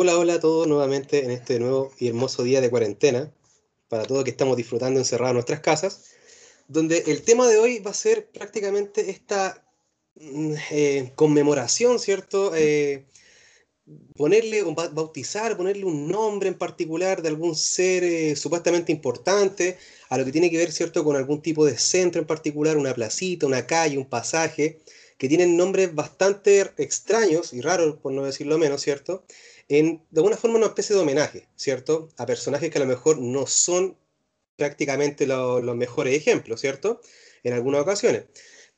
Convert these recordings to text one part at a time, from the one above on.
Hola, hola a todos nuevamente en este nuevo y hermoso día de cuarentena, para todos que estamos disfrutando encerrados en nuestras casas, donde el tema de hoy va a ser prácticamente esta eh, conmemoración, ¿cierto? Eh, ponerle, bautizar, ponerle un nombre en particular de algún ser eh, supuestamente importante, a lo que tiene que ver, ¿cierto?, con algún tipo de centro en particular, una placita, una calle, un pasaje, que tienen nombres bastante extraños y raros, por no decirlo menos, ¿cierto? en, de alguna forma, una especie de homenaje, ¿cierto? A personajes que a lo mejor no son prácticamente los mejores ejemplos, ¿cierto? En algunas ocasiones.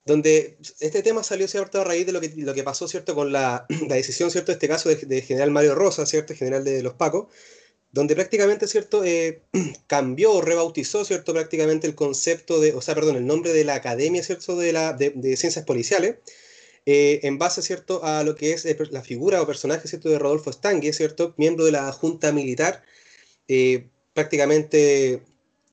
Donde este tema salió, ¿cierto? A raíz de lo que, lo que pasó, ¿cierto? Con la, la decisión, ¿cierto? Este caso de, general Mario Rosa, ¿cierto? General de los Pacos, donde prácticamente, ¿cierto? Eh, cambió o rebautizó, ¿cierto? Prácticamente el concepto de, o sea, perdón, el nombre de la Academia, ¿cierto? De, la, de, Ciencias Policiales, eh, en base ¿cierto? a lo que es eh, la figura o personaje ¿cierto? de Rodolfo Stangue, ¿cierto? miembro de la Junta Militar, prácticamente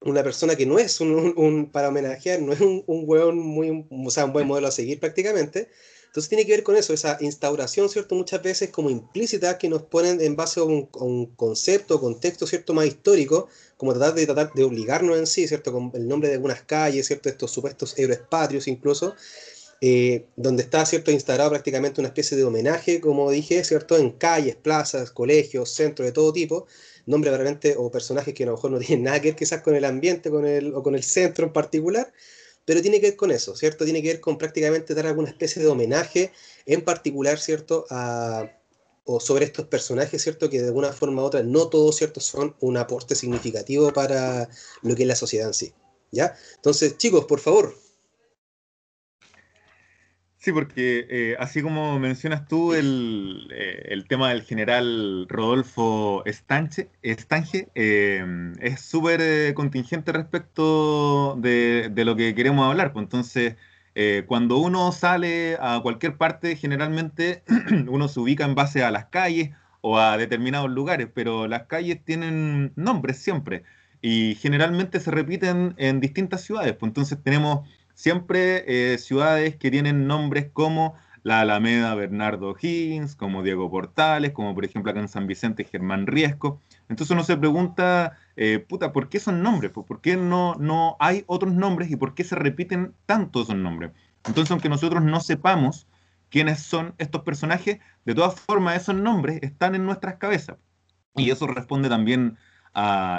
una persona que no es un, para homenajear, no es un, un hueón muy, o sea, un buen modelo a seguir prácticamente. Entonces tiene que ver con eso, esa instauración, ¿cierto? Muchas veces como implícita que nos ponen en base a un, un concepto, contexto, ¿cierto? Más histórico, como tratar de, tratar de obligarnos en sí, ¿cierto? Con el nombre de algunas calles, ¿cierto? Estos supuestos héroes patrios incluso, eh, donde está cierto instaurado prácticamente una especie de homenaje, como dije, cierto, en calles, plazas, colegios, centros de todo tipo, nombres realmente o personajes que a lo mejor no tienen nada que ver quizás con el ambiente con el, o con el centro en particular, pero tiene que ver con eso, ¿cierto? Tiene que ver con prácticamente dar alguna especie de homenaje en particular, ¿cierto? A, o sobre estos personajes, ¿cierto? Que de alguna forma u otra no todos, ¿cierto? Son un aporte significativo para lo que es la sociedad en sí, ¿ya? Entonces, chicos, por favor, Sí, porque eh, así como mencionas tú el, eh, tema del general Rodolfo Estanche, Estange, eh, es súper contingente respecto de, lo que queremos hablar. Pues entonces, cuando uno sale a cualquier parte, generalmente uno se ubica en base a las calles o a determinados lugares, pero las calles tienen nombres siempre y generalmente se repiten en distintas ciudades. Pues entonces tenemos siempre eh, ciudades que tienen nombres como la Alameda Bernardo Higgins, como Diego Portales, como por ejemplo acá en San Vicente Germán Riesco. Entonces uno se pregunta, eh, puta, ¿por qué son nombres? ¿Por qué no, no hay otros nombres y por qué se repiten tanto esos nombres? Entonces, aunque nosotros no sepamos quiénes son estos personajes, de todas formas esos nombres están en nuestras cabezas. Y eso responde también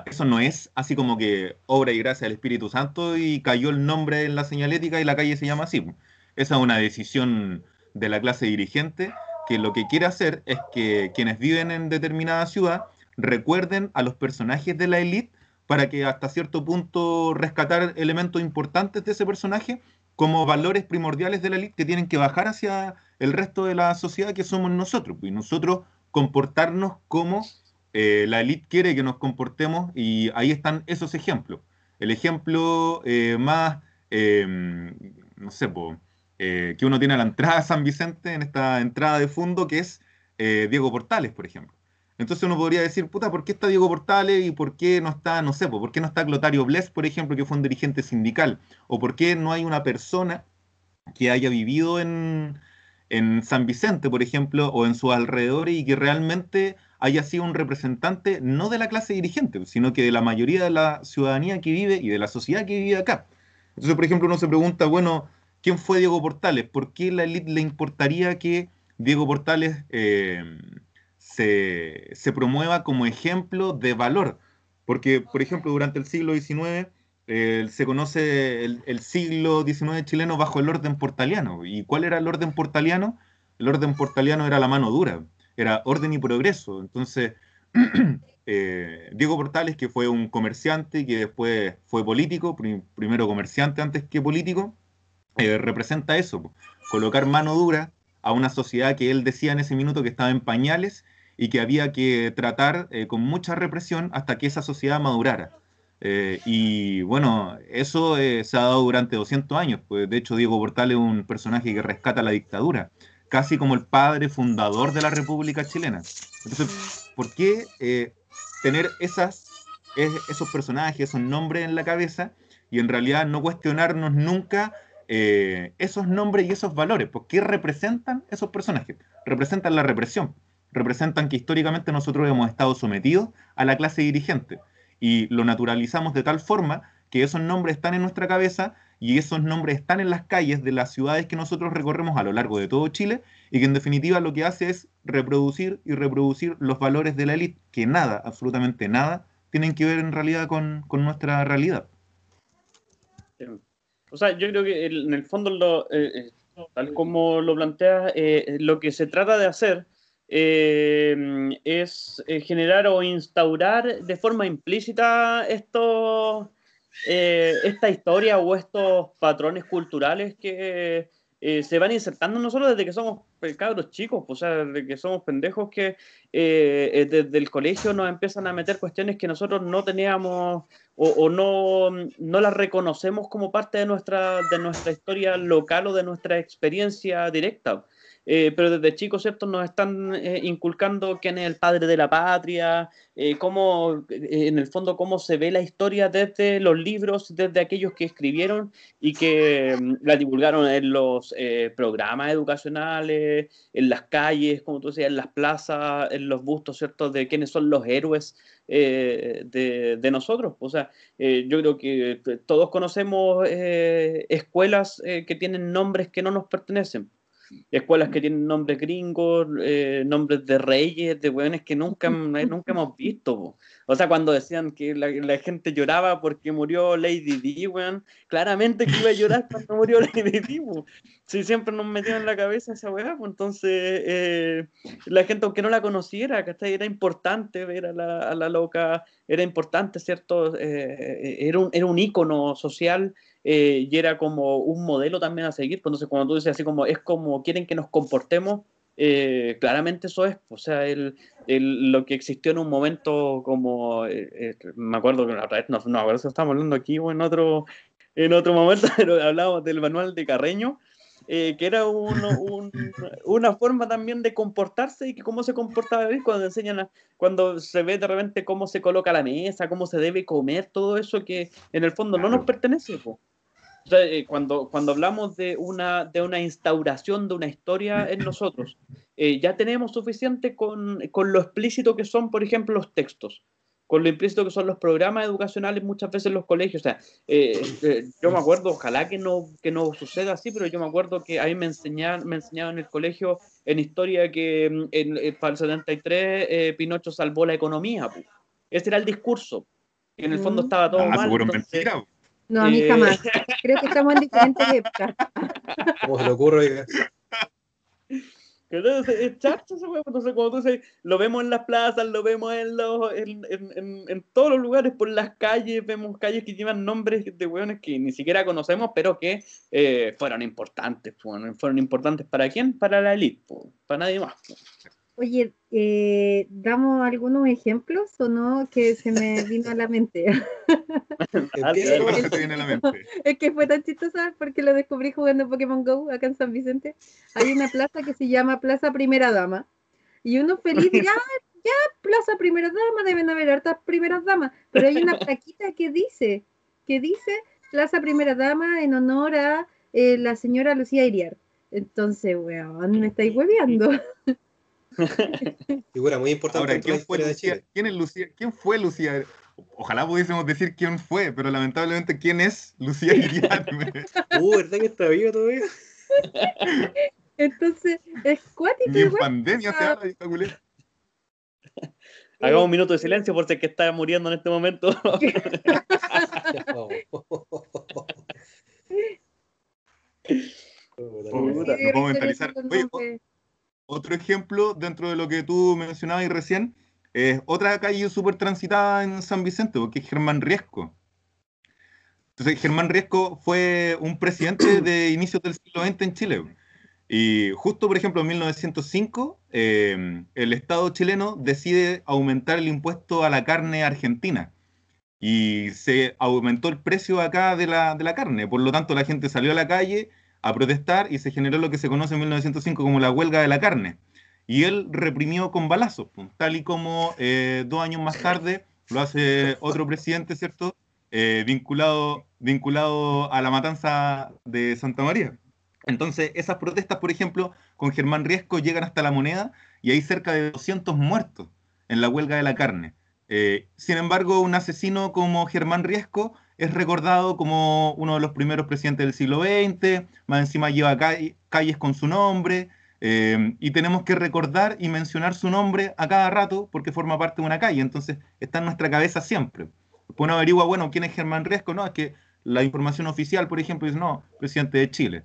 eso no es así como que obra y gracia del Espíritu Santo y cayó el nombre en la señalética y la calle se llama así. Esa es una decisión de la clase dirigente que lo que quiere hacer es que quienes viven en determinada ciudad recuerden a los personajes de la élite para que hasta cierto punto rescatar elementos importantes de ese personaje como valores primordiales de la élite que tienen que bajar hacia el resto de la sociedad que somos nosotros y nosotros comportarnos como eh, la élite quiere que nos comportemos y ahí están esos ejemplos. El ejemplo eh, más, em, no sé, eh, que uno tiene a la entrada de San Vicente, en esta entrada de fondo, que es Diego Portales, por ejemplo. Entonces uno podría decir, puta, ¿por qué está Diego Portales y por qué no está, no sé, por qué no está Clotario Bles, por ejemplo, que fue un dirigente sindical? ¿O por qué no hay una persona que haya vivido en, en San Vicente, por ejemplo, o en sus alrededores y que realmente haya sido un representante no de la clase dirigente, sino que de la mayoría de la ciudadanía que vive y de la sociedad que vive acá. Entonces, por ejemplo, uno se pregunta, bueno, ¿quién fue Diego Portales? ¿Por qué la élite le importaría que Diego Portales eh, se, promueva como ejemplo de valor? Porque, por ejemplo, durante el siglo XIX eh, se conoce el, siglo XIX chileno bajo el orden portaliano. ¿Y cuál era el orden portaliano? El orden portaliano era la mano dura era orden y progreso. Entonces, eh, Diego Portales, que fue un comerciante y que después fue político, primero comerciante antes que político, eh, representa eso, colocar mano dura a una sociedad que él decía en ese minuto que estaba en pañales y que había que tratar eh, con mucha represión hasta que esa sociedad madurara. y bueno, eso se ha dado durante 200 años. Pues, de hecho, Diego Portales es un personaje que rescata la dictadura casi como el padre fundador de la República Chilena. Entonces, ¿por qué eh, tener esas, esos personajes, esos nombres en la cabeza y en realidad no cuestionarnos nunca eh, esos nombres y esos valores? ¿Por qué representan esos personajes? Representan la represión, representan que históricamente nosotros hemos estado sometidos a la clase dirigente y lo naturalizamos de tal forma que esos nombres están en nuestra cabeza y esos nombres están en las calles de las ciudades que nosotros recorremos a lo largo de todo Chile y que en definitiva lo que hace es reproducir y reproducir los valores de la élite que nada, absolutamente nada, tienen que ver en realidad con, nuestra realidad. O sea, yo creo que en el fondo, eh, eh, tal como lo planteas, eh, lo que se trata de hacer es generar o instaurar de forma implícita estos eh, esta historia o estos patrones culturales que eh, se van insertando nosotros desde que somos pues, cabros chicos, pues, o sea, desde que somos pendejos que eh, desde el colegio nos empiezan a meter cuestiones que nosotros no teníamos o, o, no, no las reconocemos como parte de nuestra, de nuestra historia local o de nuestra experiencia directa. Eh, pero desde chicos, ¿cierto? Nos están eh, inculcando quién es el padre de la patria, eh, cómo, en el fondo, cómo se ve la historia desde los libros, desde aquellos que escribieron y que mm, la divulgaron en los programas educacionales, en las calles, como tú decías, en las plazas, en los bustos, ¿cierto? De quiénes son los héroes de, de, nosotros. O sea, yo creo que todos conocemos escuelas que tienen nombres que no nos pertenecen escuelas que tienen nombres gringos, eh, nombres de reyes, de weones que nunca, nunca hemos visto. O sea, cuando decían que la, gente lloraba porque murió Lady Di, weón, claramente que iba a llorar cuando murió Lady Di, Si siempre nos metían en la cabeza esa weá, pues entonces eh, la gente, aunque no la conociera, que era importante ver a la, a la loca, era importante, ¿cierto? Eh, era, un, era un ícono social eh, y era como un modelo también a seguir. Pues, entonces, cuando tú dices así como es como quieren que nos comportemos, eh, claramente eso es, o sea, el, el, lo que existió en un momento como, eh, me acuerdo que la no, no, a si estamos hablando aquí o en otro, en otro momento, pero hablábamos del manual de Carreño, que era un, un, una forma también de comportarse y que cómo se comportaba cuando enseñan, cuando se ve de repente cómo se coloca la mesa, cómo se debe comer, todo eso que en el fondo no nos pertenece. Po. Eh, cuando, cuando hablamos de una, de una instauración de una historia en nosotros, eh, ya tenemos suficiente con, con, lo explícito que son, por ejemplo, los textos, con lo implícito que son los programas educacionales muchas veces en los colegios. O sea, eh, yo me acuerdo, ojalá que no, que no suceda así, pero yo me acuerdo que a mí me enseñaban, me enseñaban en el colegio en historia que mm, en, para el 73 Pinocho salvó la economía. Ese era el discurso. Y en el fondo mm. estaba todo ah, mal. No, a mí eh, jamás. Creo que estamos en diferentes épocas. ¿Cómo se le ocurre? Entonces, es charcha ese huevo. Entonces, cuando tú dices, lo vemos en las plazas, lo vemos en, los, en, en, en, todos los lugares, por las calles, vemos calles que llevan nombres de hueones que ni siquiera conocemos, pero que eh, fueron importantes. Fueron, fueron importantes para quién? Para la élite, para nadie más. Oye, eh, ¿damos algunos ejemplos o no? Que se me vino a la mente. es que fue tan chistoso porque lo descubrí jugando Pokémon Go acá en San Vicente. Hay una plaza que se llama Plaza Primera Dama. Y uno feliz, ya, ya, Plaza Primera Dama, deben haber hartas primeras damas. Pero hay una plaquita que dice, que dice Plaza Primera Dama en honor a eh, la señora Lucía Iriar. Entonces, weón, me estáis hueveando. Figura muy importante. Ahora, ¿quién fue, Lucía? ¿quién, es Lucía? ¿quién fue Lucía? Ojalá pudiésemos decir quién fue, pero lamentablemente, ¿quién es Lucía Iriarme? uh, ¿verdad que está viva todavía? Entonces, es cuático. Ni en pandemia se habla de esta Hagamos un minuto de silencio por si es que está muriendo en este momento. no puedo mentalizar. Oye, otro ejemplo, dentro de lo que tú mencionabas recién, es otra calle súper transitada en San Vicente, porque es Germán Riesco. Entonces, Germán Riesco fue un presidente de inicios del siglo XX en Chile. Y justo, por ejemplo, en 1905, em, el Estado chileno decide aumentar el impuesto a la carne argentina. Y se aumentó el precio acá de la, de la carne. Por lo tanto, la gente salió a la calle a protestar y se generó lo que se conoce en 1905 como la huelga de la carne. Y él reprimió con balazos, tal y como eh, dos años más tarde lo hace otro presidente, ¿cierto? Eh, vinculado, vinculado a la matanza de Santa María. Entonces, esas protestas, por ejemplo, con Germán Riesco llegan hasta la moneda y hay cerca de 200 muertos en la huelga de la carne. Eh, sin embargo, un asesino como Germán Riesco es recordado como uno de los primeros presidentes del siglo XX, más encima lleva calles con su nombre, eh, y tenemos que recordar y mencionar su nombre a cada rato porque forma parte de una calle, entonces está en nuestra cabeza siempre. Después uno averigua, bueno, ¿quién es Germán Riesco? No, es que la información oficial, por ejemplo, dice, no, presidente de Chile.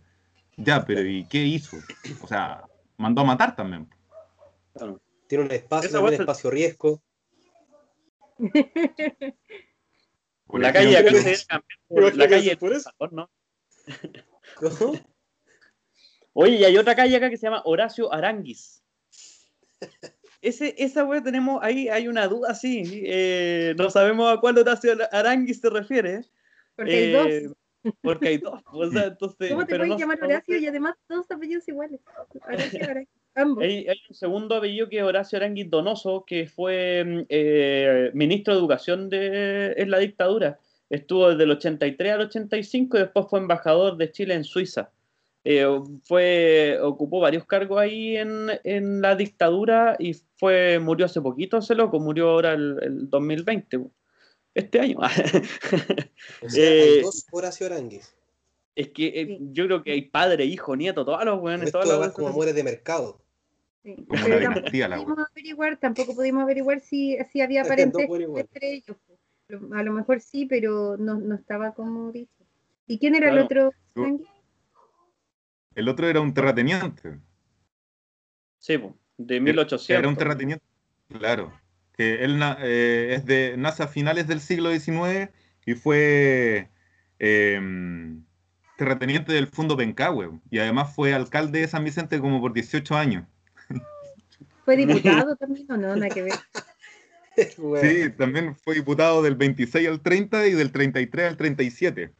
Ya, pero ¿y qué hizo? O sea, mandó a matar también. Tiene un espacio, también, espacio riesgo. la calle acá se por la calle por eso. ¿no? Oye, y hay otra calle acá que se llama Horacio Aranguis. Ese, esa web tenemos ahí, hay una duda, sí. Eh, no sabemos a cuál Horacio Aranguis se refiere. Porque hay eh, dos. Porque hay dos. O sea, entonces, ¿Cómo te pero pueden no- llamar Horacio y además dos apellidos iguales? Horacio, Horacio, ambos. Hay, hay un segundo apellido que es Horacio Aranguis Donoso, que fue mm, eh, ministro de Educación de, en la dictadura. Estuvo desde el 83 al 85 y después fue embajador de Chile en Suiza. Eh, fue, ocupó varios cargos ahí en, en la dictadura y fue, murió hace poquito ese loco, murió ahora el, el 2020, este año. O sea, Eh, hay dos Horacio Aranguis. es que eh, Sí. yo creo que hay padre, hijo, nieto, todos los weones, todas las como de mercado. Sí. Pero tampoco la pudimos averiguar, tampoco pudimos averiguar si, si había Es que dos parentesco por igual. entre ellos. Lo- A lo mejor sí, pero no, no estaba como dicho. ¿Y quién era el otro? El otro era un terrateniente. Sí, de Era 1800. un terrateniente, claro. Que él eh, es de, nace a finales del siglo XIX y fue eh, terrateniente del Fondo Pencahue. Y además fue alcalde de San Vicente como por 18 años. ¿Fue diputado también o no? Nada que ver. Bueno, Sí, también fue diputado del 26 al 30 y del 33 al 37.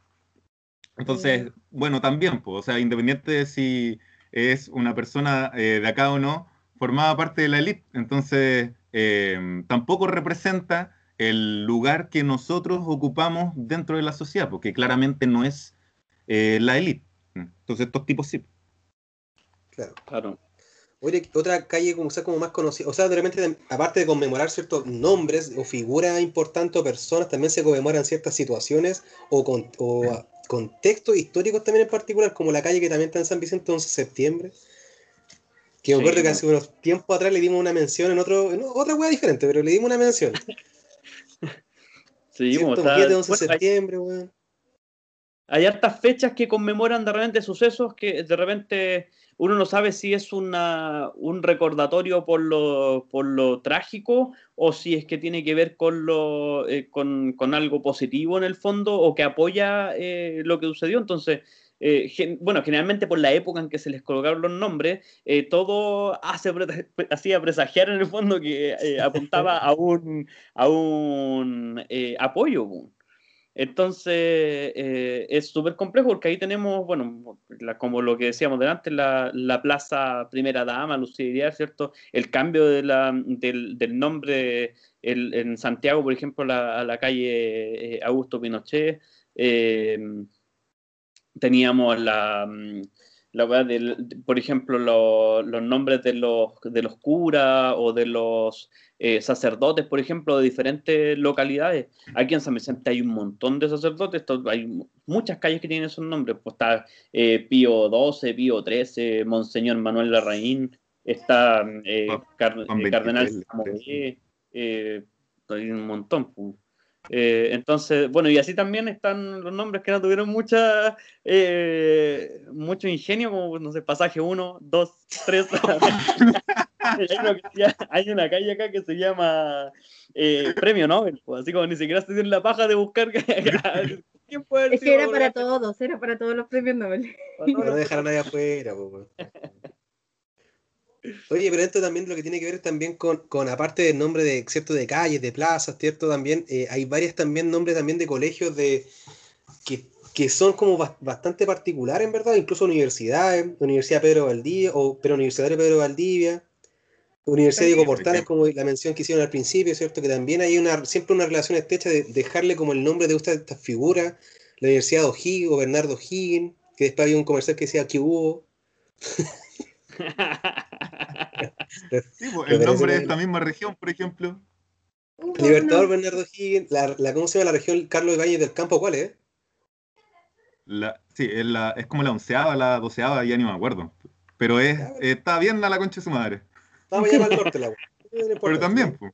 Entonces, bueno, también, pues, o sea, independiente de si es una persona eh, de acá o no, formaba parte de la élite. Entonces, eh, tampoco representa el lugar que nosotros ocupamos dentro de la sociedad, porque claramente no es eh, la élite. Entonces, estos tipos sí. claro. Claro. Oye, otra calle como, o sea, como más conocida, o sea, de repente, aparte de conmemorar ciertos nombres o figuras importantes o personas, también se conmemoran ciertas situaciones o, con, o contextos históricos también en particular, como la calle que también está en San Vicente, 11 de septiembre. Que me Sí, acuerdo que hace unos tiempos atrás le dimos una mención en otro, en otra wea diferente, pero le dimos una mención. Sí, como ¿Cierto? está- Porque es de 11 de bueno, hay- septiembre, weón. Hay hartas fechas que conmemoran de repente sucesos que de repente uno no sabe si es una, un recordatorio por lo, por lo trágico o si es que tiene que ver con, lo, eh, con, con algo positivo en el fondo o que apoya eh, lo que sucedió. Entonces, eh, gen- bueno, generalmente por la época en que se les colocaron los nombres, eh, todo hace, hacía presagiar en el fondo que eh, apuntaba a un, a un eh, apoyo. Entonces, eh, es súper complejo porque ahí tenemos, bueno, como lo que decíamos delante, la, la Plaza Primera Dama, Lucía Iriar, ¿cierto? El cambio del, nombre en Santiago, por ejemplo, la- a la calle eh, Augusto Pinochet. eh, teníamos la, mm, la weá del- de- por ejemplo, lo- los nombres de los, de los curas o de los eh, sacerdotes, por ejemplo, de diferentes localidades. Aquí en San Vicente hay un montón de sacerdotes, hay mu- muchas calles que tienen esos nombres. Pues está eh, Pío XII, Pío XIII, Monseñor Manuel Larraín, está eh, Car- eh, Cardenal 23, Samoé, eh, hay un montón. pues. Eh, entonces, bueno, y así también están los nombres que no tuvieron mucha, eh, mucho ingenio, como, no sé, pasaje 1, 2, 3. hay, una calle acá que se llama eh, Premio Nobel, pues, así como ni siquiera se dieron la paja de buscar quién puede Es que era para todos, era para todos los premios Nobel. No los- dejar a nadie afuera, weón. Oye, pero esto también lo que tiene que ver también con, con aparte del nombre de, cierto, de calles, de plazas, cierto, también, eh, hay varias también nombres también de colegios de que que son como bastante particulares, en verdad, incluso universidades, Universidad Pedro Valdivia, o pero Universitario Pedro Valdivia, Universidad Diego Portales, como la mención que hicieron al principio, ¿cierto? Que también hay una, siempre una relación estrecha de dejarle como el nombre de estas figuras, la Universidad de O'Higgins o Bernardo O'Higgins, que después había un comercial que decía que hubo. Pues, el nombre de esta misma región, por ejemplo. Libertador Bernardo O'Higgins, la, la, ¿cómo se llama la región Carlos Ibáñez del Campo? ¿Cuál es? La, sí, es, la, es como la onceava, la doceava, ya ni me acuerdo. Pero es, está bien a la concha de su madre. Estaba allá para el norte la Pero también, pues.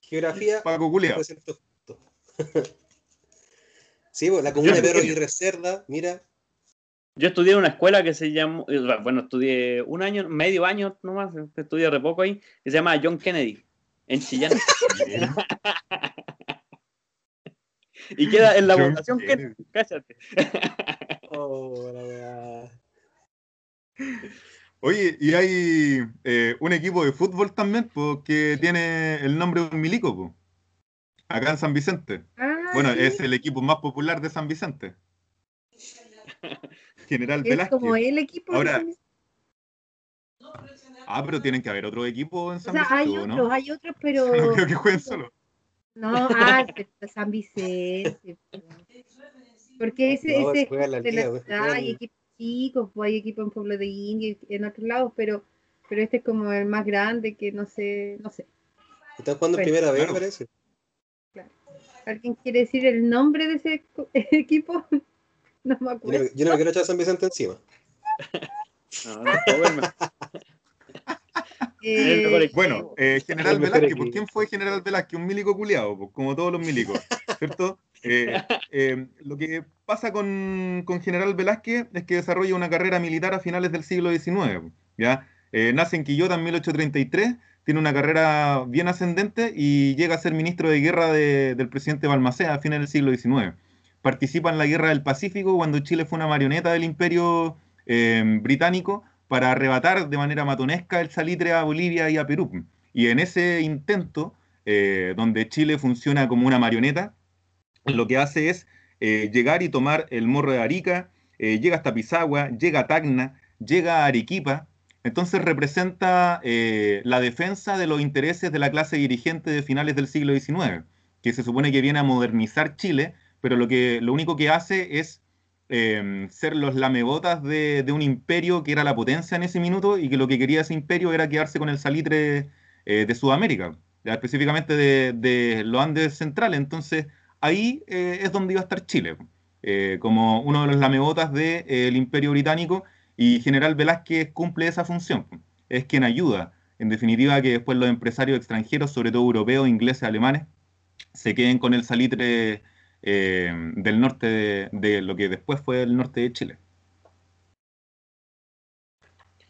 Geografía. Paco Culeado. sí, pues, la comuna de Pedro y Cerda, mira. Yo estudié en una escuela que se llama, eh, bueno, estudié un año, medio año nomás, estudié re poco ahí, que se llama John Kennedy, en Chillán. y queda en la votación Kennedy, cállate. oh, la Oye, y hay eh, un equipo de fútbol también, que tiene el nombre de un milico, acá en San Vicente. Ah, bueno, es el equipo más popular de San Vicente. General es como el equipo Ahora, Ah, pero tienen que haber otro equipo en San o sea, Hay otros, hay otros, pero. No creo que jueguen solo. No, ah, San Vicente. Porque ese, ese de la, hay equipos chicos, pues hay equipos en Pueblo de India en otros lados, pero, pero este es como el más grande que no sé, no sé. ¿Están jugando en primera vez, parece? Claro. ¿Alguien quiere decir el nombre de ese equipo? No me acuerdo. Yo no, me quiero echar a San Vicente encima. no, no, eh, bueno, eh, General Velázquez, ¿por quién fue General Velázquez? Un milico culiado, como todos los milicos, ¿cierto? Eh, lo que pasa con, con, General Velázquez es que desarrolla una carrera militar a finales del siglo XIX, ¿ya? nace en Quillota en 1833, tiene una carrera bien ascendente y llega a ser ministro de guerra del presidente Balmaceda a finales del siglo XIX participa en la Guerra del Pacífico cuando Chile fue una marioneta del imperio eh, británico para arrebatar de manera matonesca el salitre a Bolivia y a Perú. Y en ese intento, eh, donde Chile funciona como una marioneta, lo que hace es eh, llegar y tomar el morro de Arica, llega hasta Pisagua, llega a Tacna, llega a Arequipa, entonces representa la defensa de los intereses de la clase dirigente de finales del siglo XIX, que se supone que viene a modernizar Chile pero lo, que, lo único que hace es em, ser los lamebotas de, un imperio que era la potencia en ese minuto y que lo que quería ese imperio era quedarse con el salitre eh, de Sudamérica, específicamente de, los Andes centrales. Entonces ahí eh, es donde iba a estar Chile, eh, como uno de los lamebotas del imperio británico y General Velázquez cumple esa función. Es quien ayuda, en definitiva, que después los empresarios extranjeros, sobre todo europeos, ingleses, alemanes, se queden con el salitre eh, del norte de, lo que después fue el norte de Chile.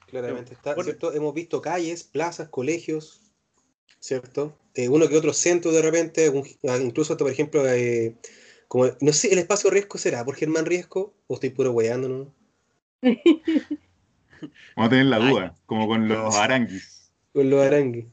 Claramente está, ¿cierto? Hemos visto calles, plazas, colegios, ¿cierto? Eh, uno que otro centro de repente, ah, incluso por ejemplo, eh, como, no sé, el espacio Riesco será por Germán Riesco o estoy puro weyando, ¿no? Vamos a tener la duda, como con los aranguis. Con los aranguis.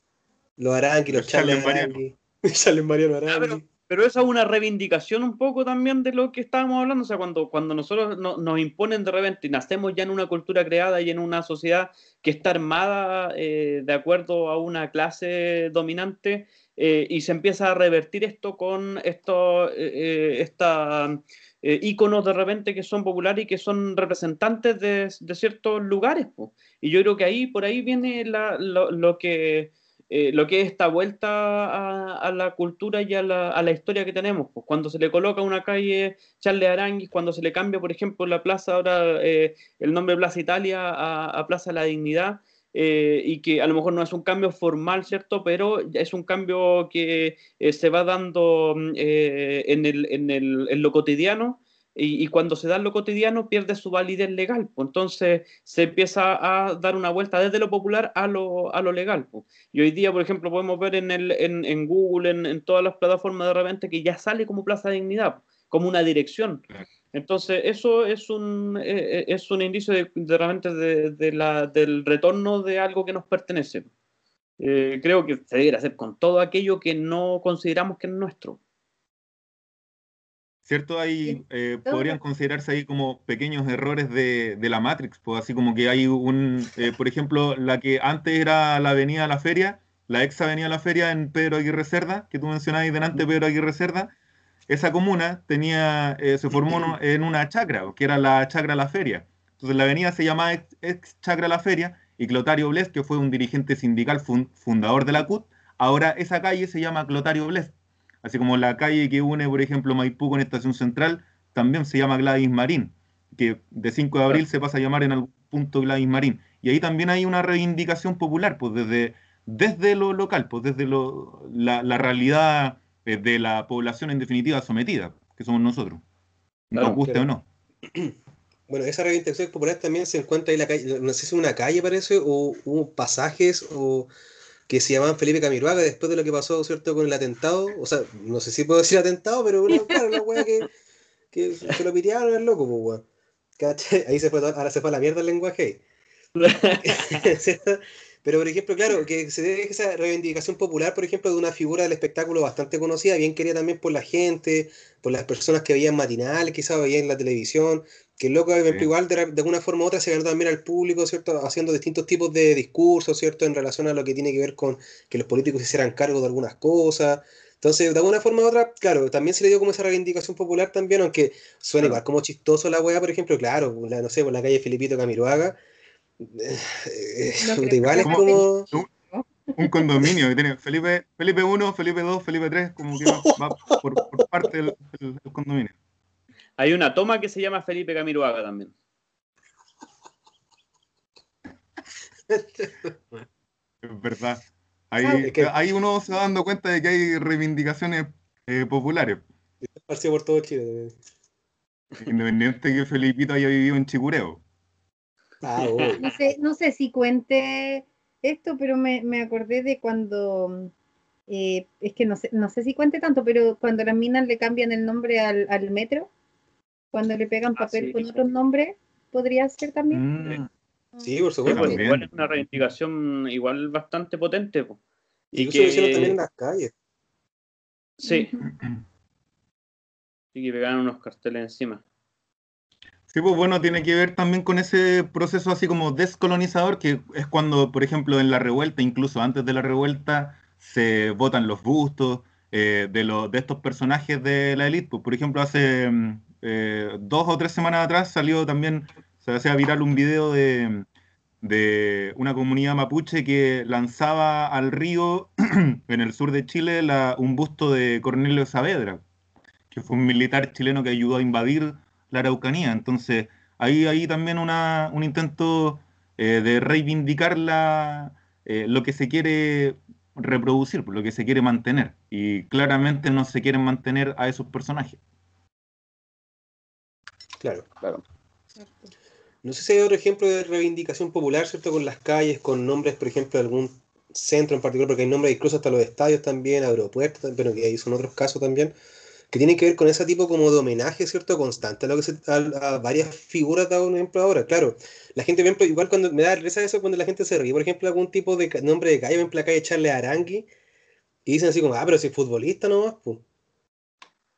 Los aranguis, los, Charles, Charles Charles Mariano Arangui. Pero eso es una reivindicación un poco también de lo que estábamos hablando. O sea, cuando, cuando nosotros nos imponen de repente y nacemos ya en una cultura creada y en una sociedad que está armada eh, de acuerdo a una clase dominante eh, y se empieza a revertir esto con estos eh, esta, íconos de repente que son populares y que son representantes de, ciertos lugares. Y yo creo que ahí, por ahí viene lo que eh, lo que es esta vuelta a, la cultura y a la, historia que tenemos. Pues cuando se le coloca una calle Charles Aranguis, cuando se le cambia, por ejemplo, la plaza, ahora eh, el nombre Plaza Italia a, Plaza de la Dignidad, eh, y que a lo mejor no es un cambio formal, ¿cierto? Pero es un cambio que se va dando mm, en, el, en, el, en lo cotidiano y, cuando se da en lo cotidiano pierde su validez legal. Pues entonces se empieza a dar una vuelta desde lo popular a lo, a lo legal. Pues. Y hoy día, por ejemplo, podemos ver en, el, en, en Google, en, en, todas las plataformas de repente que ya sale como Plaza de Dignidad, como una dirección. Entonces, eso es un, eh, eh, es un indicio de, de repente de, de la, del retorno de algo que nos pertenece. Eh, creo que se debería hacer con todo aquello que no consideramos que es nuestro. ¿Cierto? Ahí eh, podrían considerarse ahí como pequeños errores de, la Matrix, pues así como que hay un, eh, por ejemplo, la que antes era la Avenida La Feria, la ex Avenida La Feria en Pedro Aguirre Cerda, que tú mencionabas delante, Pedro Aguirre Cerda, esa comuna tenía, eh, se formó en una chacra, que era la chacra La Feria. Entonces la avenida se llamaba ex, chacra La Feria y Clotario Bles, que fue un dirigente sindical fundador de la CUT, ahora esa calle se llama Clotario Bles Así como la calle que une, por ejemplo, Maipú con Estación Central, también se llama Gladys Marín, que de 5 de abril se pasa a llamar en algún punto Gladys Marín. Y ahí también hay una reivindicación popular, pues desde, desde lo local, pues desde lo, la, realidad eh, de la población en definitiva sometida, que somos nosotros, nos guste o no. Bueno, esa reivindicación popular también se encuentra en la calle, no sé si es una calle parece, o hubo pasajes, o que se llamaban Felipe Camiruaga después de lo que pasó, ¿cierto?, con el atentado. O sea, no sé si puedo decir atentado, pero una, claro, una wea que, que se lo pitearon el loco, pues, weón. Ahí se fue, ahora se fue a la mierda el lenguaje. Pero, por ejemplo, claro, que se dé esa reivindicación popular, por ejemplo, de una figura del espectáculo bastante conocida, bien querida también por la gente, por las personas que veían matinal, quizás veían la televisión, que el loco, igual, de, alguna forma u otra, se ganó también al público, ¿cierto? Haciendo distintos tipos de discursos, ¿cierto? En relación a lo que tiene que ver con que los políticos se hicieran cargo de algunas cosas. Entonces, de alguna forma u otra, claro, también se le dio como esa reivindicación popular también, aunque suena igual como chistoso la weá, por ejemplo, claro, no sé, por la calle Filipito Camiroaga, eh, igual es como... Un, condominio que tiene Felipe, Felipe 1, Felipe 2, Felipe 3, como que va, por, parte del, condominio. Hay una toma que se llama Felipe Camiroaga también. Es verdad. Ahí, uno se va dando cuenta de que hay reivindicaciones eh, populares. por todo Chile. Independiente que Felipito haya vivido en Chicureo. Ah, no, sé, no sé si cuente esto, pero me, acordé de cuando, eh, es que no sé, no sé si cuente tanto, pero cuando las minas le cambian el nombre al, metro, cuando le pegan ah, papel con otro nombre, podría ser también. Mm. Sí, por supuesto. Pues, igual es una reivindicación igual bastante potente. Y que... hicieron también en las calles. Sí. y que pegaron unos carteles encima. Sí, pues bueno, tiene que ver también con ese proceso así como descolonizador, que es cuando, por ejemplo, en la revuelta, incluso antes de la revuelta, se votan los bustos eh, de, de estos personajes de la élite. Pues, por ejemplo, hace mm, eh, dos o tres semanas atrás salió también, se hacía viral un video de, de una comunidad mapuche que lanzaba al río en el sur de Chile un busto de Cornelio Saavedra, que fue un militar chileno que ayudó a invadir la Araucanía. Entonces, ahí hay también una, un intento eh, de reivindicar la, eh, lo que se quiere reproducir, lo que se quiere mantener. Y claramente no se quieren mantener a esos personajes. Claro, claro. No sé si hay otro ejemplo de reivindicación popular, ¿cierto? Con las calles, con nombres, por ejemplo, de algún centro en particular, porque hay nombres incluso hasta los estadios también, aeropuertos, pero que ahí son otros casos también que tiene que ver con ese tipo como de homenaje, ¿cierto? Constante a, lo que se, a, varias figuras, dado un ejemplo ahora. Claro, la gente, por ejemplo, igual cuando me da risa eso cuando la gente se ríe, por ejemplo, algún tipo de nombre de calle, por ejemplo, la calle Charles Arangui, y dicen así como, ah, pero si es futbolista nomás, pues.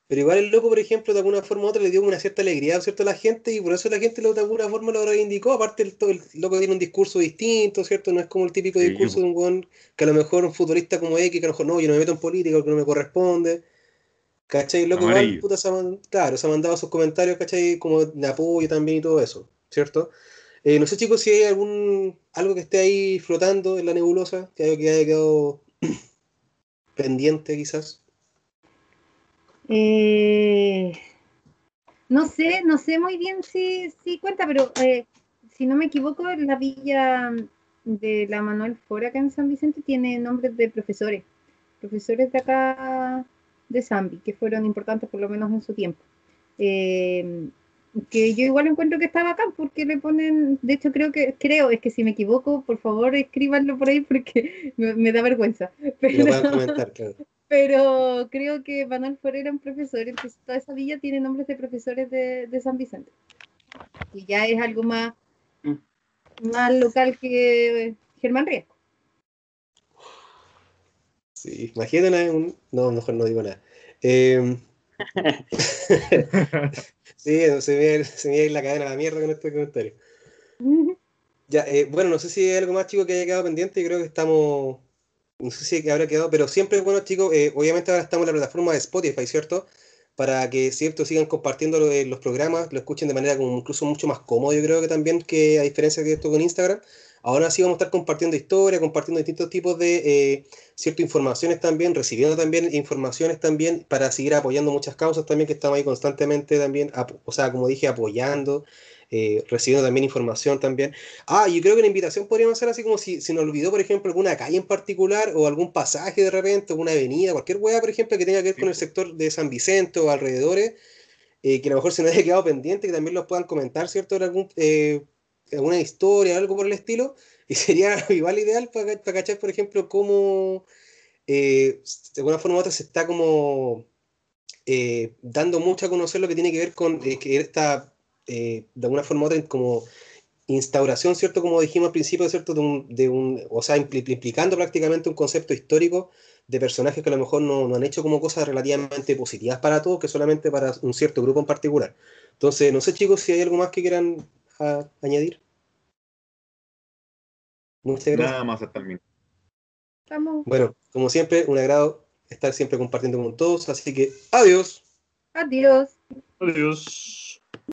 Pero igual el loco, por ejemplo, de alguna forma u otra le dio una cierta alegría ¿cierto? a la gente y por eso la gente de alguna forma lo reivindicó. Aparte, el, el, loco tiene un discurso distinto, ¿cierto? No es como el típico discurso de un buen que a lo mejor un futbolista como X, que a lo mejor no, yo no me meto en política que no me corresponde. ¿Cachai? Loco, igual, puta, se ha, claro, se ha mandado sus comentarios, ¿cachai? Como de apoyo también y todo eso, ¿cierto? Eh, no sé, chicos, si hay algún algo que esté ahí flotando en la nebulosa, que haya, que haya quedado pendiente, quizás. Eh, no sé, no sé muy bien si, si cuenta, pero eh, si no me equivoco, la villa de la Manuel Fora acá en San Vicente tiene nombres de profesores, profesores de acá de Zambi, que fueron importantes por lo menos en su tiempo. Eh, que yo igual encuentro que estaba acá porque le ponen, de hecho creo que, creo, es que si me equivoco, por favor escríbanlo por ahí porque me, da vergüenza. Pero, creo que Manuel Fuera era un profesor, entonces toda esa villa tiene nombres de profesores de, San Vicente. Y ya es algo más, mm. más local que Germán Riesco. Sí, imagínate, un... no, mejor no digo nada. Em, sí, se me, se me la cadena a la mierda con este comentario. Ya, eh, bueno, no sé si hay algo más, chicos, que haya quedado pendiente. Yo creo que estamos. No sé si habrá quedado, pero siempre, bueno, chicos, eh, obviamente ahora estamos en la plataforma de Spotify, ¿cierto? Para que, cierto, sigan compartiendo los programas, lo escuchen de manera como incluso mucho más cómodo, yo creo que también, que a diferencia de esto con Instagram. Ahora sí vamos a estar compartiendo historia, compartiendo distintos tipos de eh, ciertas informaciones también, recibiendo también informaciones también para seguir apoyando muchas causas también que estamos ahí constantemente también, o sea, como dije, apoyando, eh, recibiendo también información también. Ah, yo creo que la invitación podríamos hacer así como si se nos olvidó, por ejemplo, alguna calle en particular o algún pasaje de repente, alguna avenida, cualquier hueá, por ejemplo, que tenga que ver con el sector de San Vicente o alrededores, eh, que a lo mejor se nos haya quedado pendiente, que también los puedan comentar, ¿cierto? algún, alguna historia, algo por el estilo, y sería igual ideal para, para cachar, por ejemplo, cómo eh, de alguna forma u otra se está como eh, dando mucho a conocer lo que tiene que ver con eh, que esta, de alguna forma u otra, como instauración, ¿cierto? Como dijimos al principio, ¿cierto? De un, de un, o sea, implicando prácticamente un concepto histórico de personajes que a lo mejor no, no, han hecho como cosas relativamente positivas para todos, que solamente para un cierto grupo en particular. Entonces, no sé chicos si hay algo más que quieran a añadir? Muchas gracias. Nada más hasta el minuto. Bueno, como siempre, un agrado estar siempre compartiendo con todos, así que adiós. Adiós. Adiós.